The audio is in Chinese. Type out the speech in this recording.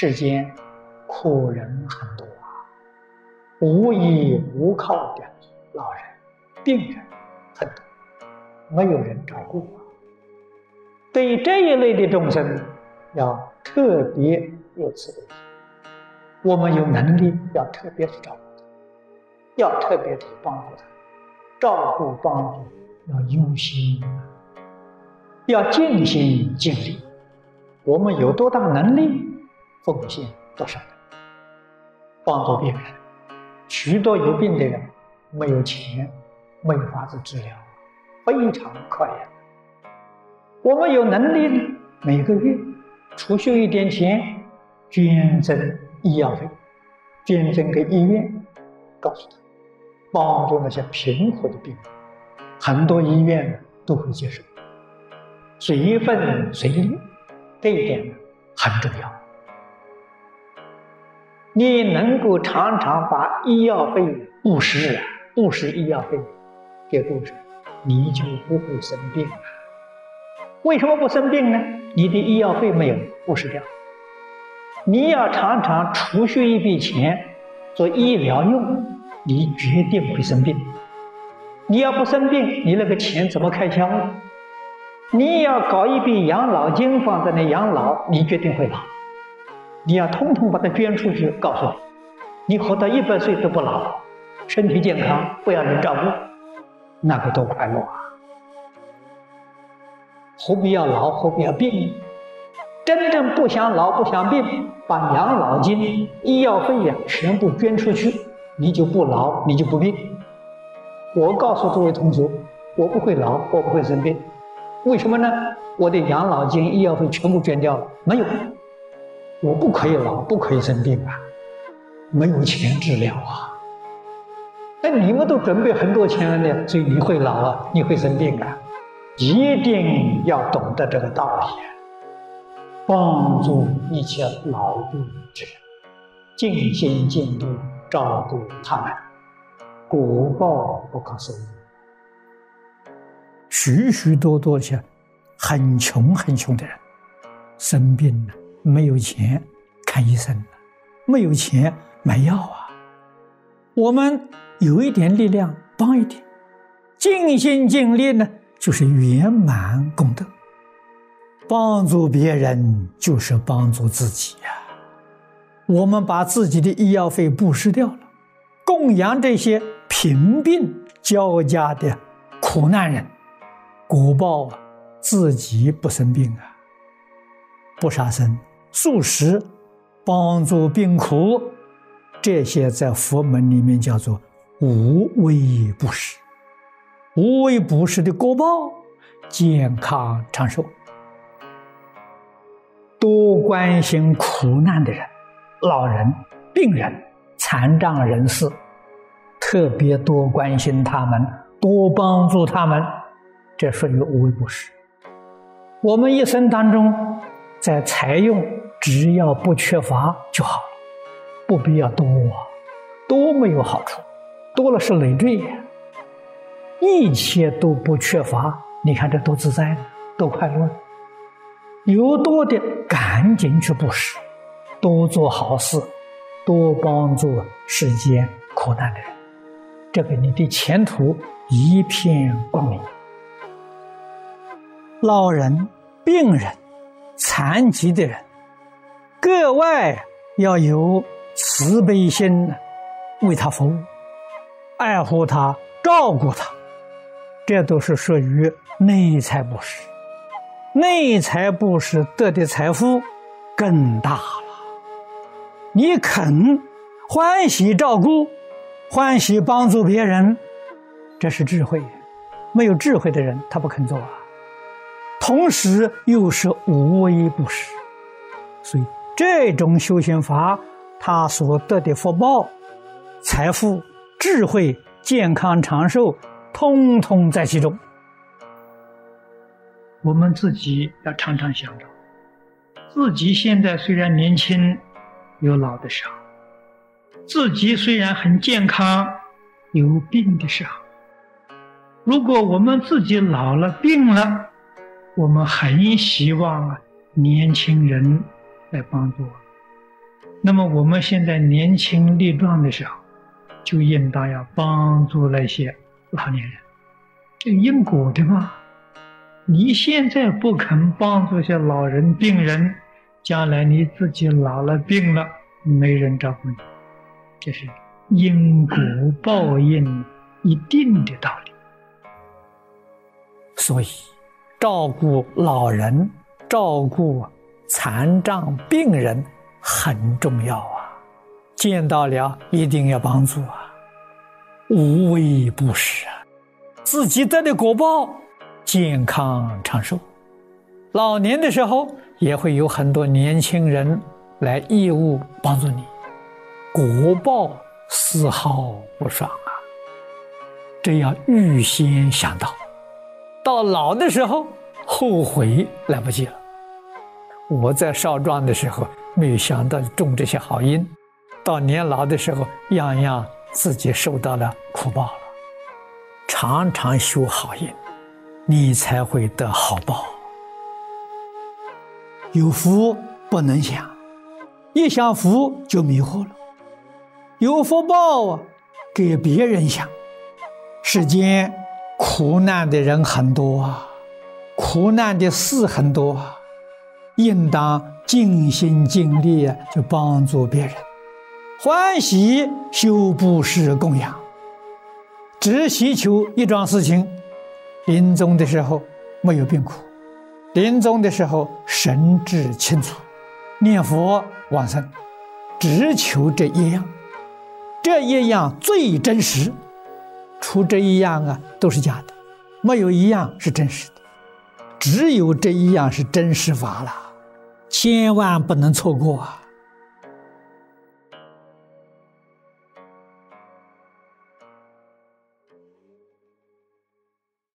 世间苦人很多啊，无依无靠的老人、病人很多，没有人照顾啊。对这一类的众生，要特别有慈悲心。我们有能力，要特别去照顾他，要特别去帮助他，照顾帮助要用心，要尽心尽力。我们有多大能力，奉献多少，帮助别人。许多有病的人没有钱，没有法子治疗，非常可怜。我们有能力，每个月储蓄一点钱，捐赠。医药费捐赠给医院，告诉他帮助那些贫苦的病人，很多医院都会接受，随份随利，这一点很重要。你能够常常把医药费布施，布施医药费给布施，你就不会生病了。为什么不生病呢？你的医药费没有布施掉。你要常常储蓄一笔钱做医疗用，你绝对不会生病。你要不生病，你那个钱怎么开销？你要搞一笔养老金放在那养老，你决定会老。你要通通把它捐出去，告诉你，你活到一百岁都不老，身体健康，不要人照顾，那个多快乐啊！何必要老？何必要病？真正不想老不想病，把养老金、医药费呀全部捐出去，你就不老，你就不病。我告诉诸位同学，我不会老，我不会生病，为什么呢？我的养老金、医药费全部捐掉了，没有，我不可以老，不可以生病啊，没有钱治疗啊。那你们都准备很多钱了呢，所以你会老啊，你会生病啊，一定要懂得这个道理。帮助一切老病之人，尽心尽力照顾他们，果报不可思议。许许多多些很穷很穷的人，生病了没有钱看医生，没有钱买药啊。我们有一点力量帮一点，尽心尽力呢，就是圆满功德。帮助别人就是帮助自己呀！我们把自己的医药费布施掉了，供养这些贫病交加的苦难人，果报啊，自己不生病啊，不杀生、素食，帮助病苦，这些在佛门里面叫做无为布施。无为布施的果报，健康长寿。多关心苦难的人、老人、病人、残障人士，特别多关心他们，多帮助他们，这属于无微不施。我们一生当中，在财用，只要不缺乏就好了，不必要多，多没有好处，多了是累赘。一切都不缺乏，你看这多自在，多快乐。有多的赶紧去布施，多做好事，多帮助世间苦难的人，这个你的前途一片光明。老人、病人、残疾的人，格外要有慈悲心，为他服务，爱护他，照顾他，这都是属于内财布施。内财布施得的财富更大了。你肯欢喜照顾，欢喜帮助别人，这是智慧。没有智慧的人，他不肯做啊。同时又是无为不施，所以这种修行法，他所得的福报、财富、智慧、健康长寿，通通在其中。我们自己要常常想着，自己现在虽然年轻，有老的时候；自己虽然很健康，有病的时候。如果我们自己老了、病了，我们很希望啊，年轻人来帮助我，那么我们现在年轻力壮的时候，就应当要帮助那些老年人，这因果的嘛。你现在不肯帮助些老人、病人，将来你自己老了、病了，没人照顾你，这是因果报应一定的道理。所以，照顾老人、照顾残障病人很重要啊！见到了一定要帮助啊，无微不至啊，自己得的果报。健康长寿，老年的时候也会有很多年轻人来义务帮助你，国报丝毫不爽啊！这要预先想到，到老的时候后悔来不及了。我在少壮的时候没有想到种这些好因，到年老的时候样样自己受到了苦报了。常常修好因。你才会得好报。有福不能享，一享福就迷惑了。有福报啊，给别人享。世间苦难的人很多啊，苦难的事很多啊，应当尽心尽力，去帮助别人，欢喜修布施供养，只祈求一桩事情。临终的时候没有病苦，临终的时候神志清楚，念佛往生，只求这一样，这一样最真实。除这一样啊，都是假的，没有一样是真实的，只有这一样是真实法了，千万不能错过啊！